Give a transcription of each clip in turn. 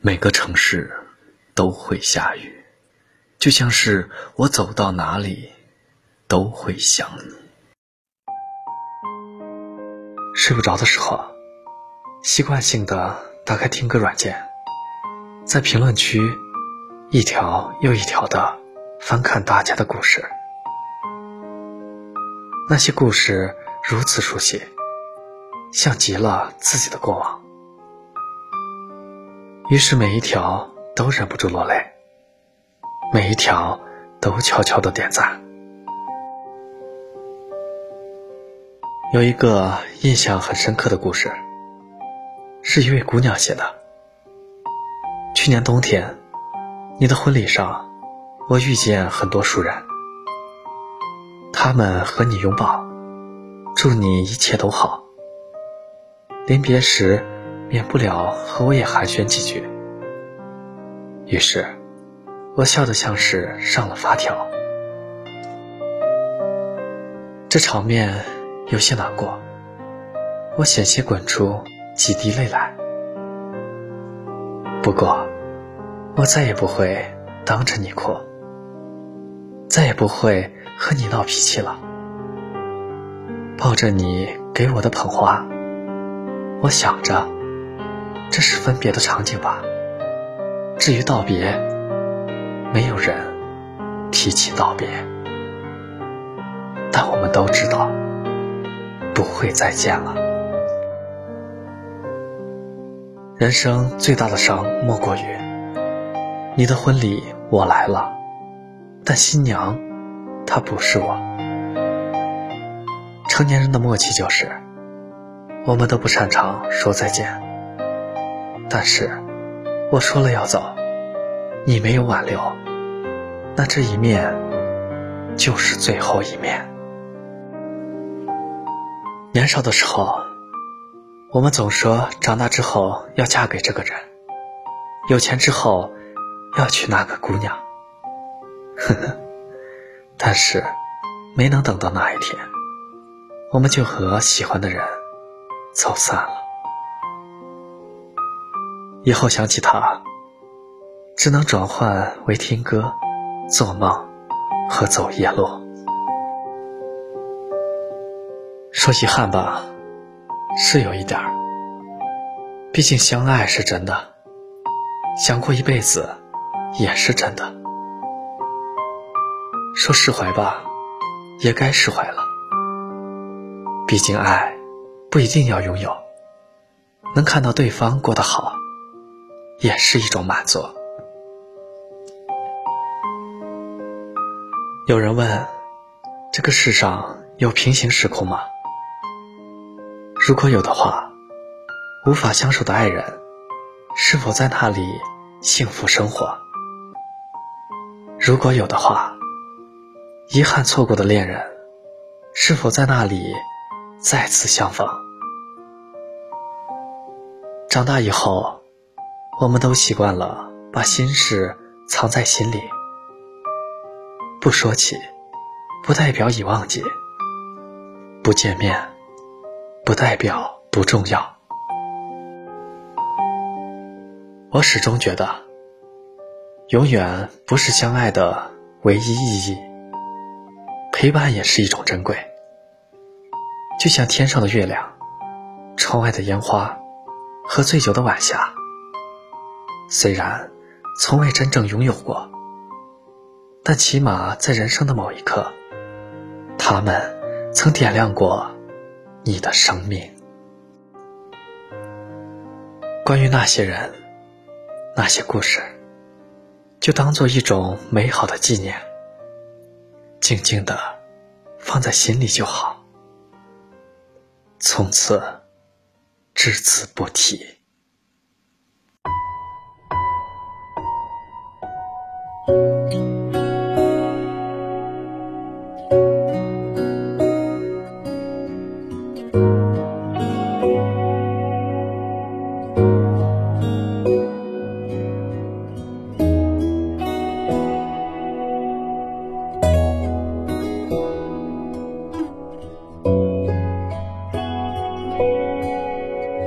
每个城市都会下雨，就像是我走到哪里都会想你。睡不着的时候，习惯性的打开听歌软件，在评论区一条又一条的翻看大家的故事，那些故事如此熟悉，像极了自己的过往。于是每一条都忍不住落泪，每一条都悄悄的点赞。有一个印象很深刻的故事，是一位姑娘写的。去年冬天，你的婚礼上，我遇见很多熟人，他们和你拥抱，祝你一切都好。临别时。免不了和我也寒暄几句，于是，我笑得像是上了发条。这场面有些难过，我险些滚出几滴泪来。不过，我再也不会当着你哭，再也不会和你闹脾气了。抱着你给我的捧花，我想着。这是分别的场景吧。至于道别，没有人提起道别，但我们都知道不会再见了。人生最大的伤莫过于，你的婚礼我来了，但新娘她不是我。成年人的默契就是，我们都不擅长说再见。但是，我说了要走，你没有挽留，那这一面就是最后一面。年少的时候，我们总说长大之后要嫁给这个人，有钱之后要娶那个姑娘。呵呵，但是没能等到那一天，我们就和喜欢的人走散了。以后想起他，只能转换为听歌、做梦和走夜路。说遗憾吧，是有一点儿。毕竟相爱是真的，想过一辈子也是真的。说释怀吧，也该释怀了。毕竟爱不一定要拥有，能看到对方过得好。也是一种满足。有人问：这个世上有平行时空吗？如果有的话，无法相守的爱人，是否在那里幸福生活？如果有的话，遗憾错过的恋人，是否在那里再次相逢？长大以后。我们都习惯了把心事藏在心里，不说起，不代表已忘记；不见面，不代表不重要。我始终觉得，永远不是相爱的唯一意义，陪伴也是一种珍贵。就像天上的月亮，窗外的烟花，和醉酒的晚霞。虽然从未真正拥有过，但起码在人生的某一刻，他们曾点亮过你的生命。关于那些人，那些故事，就当做一种美好的纪念，静静的放在心里就好，从此只字不提。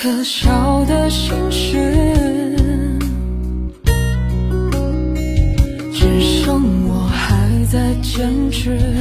可笑的心事只剩我还在坚持。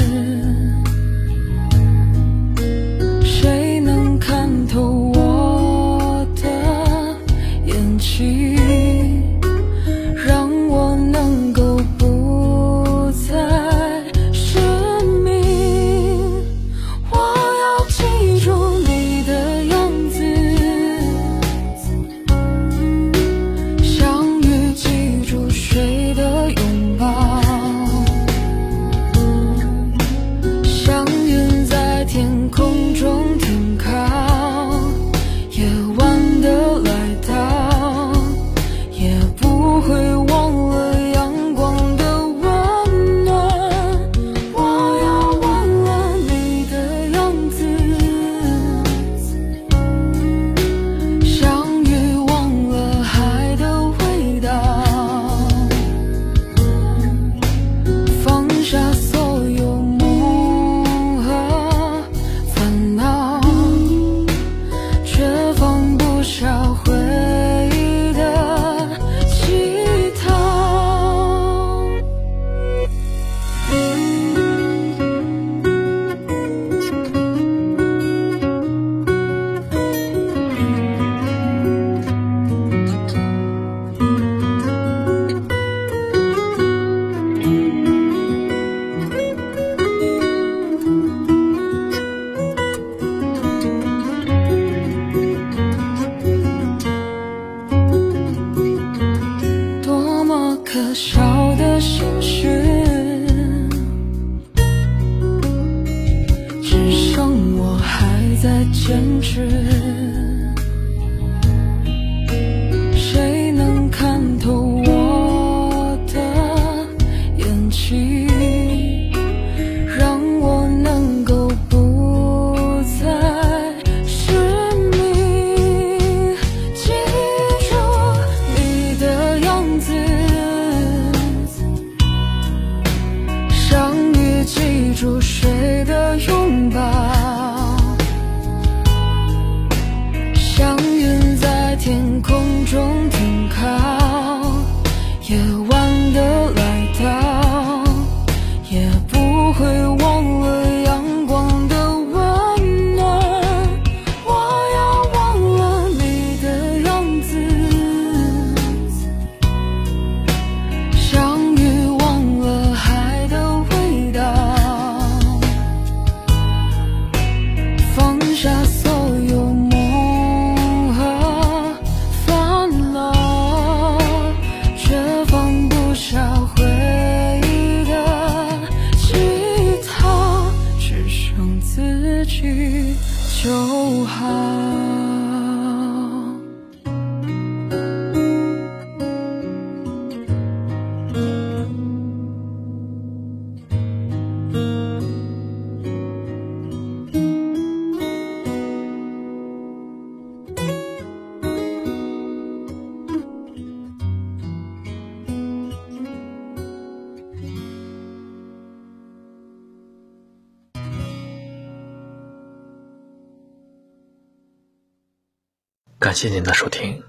可笑的心事只剩我还在坚持住谁的拥抱，像云在天空中停靠。感谢您的收听。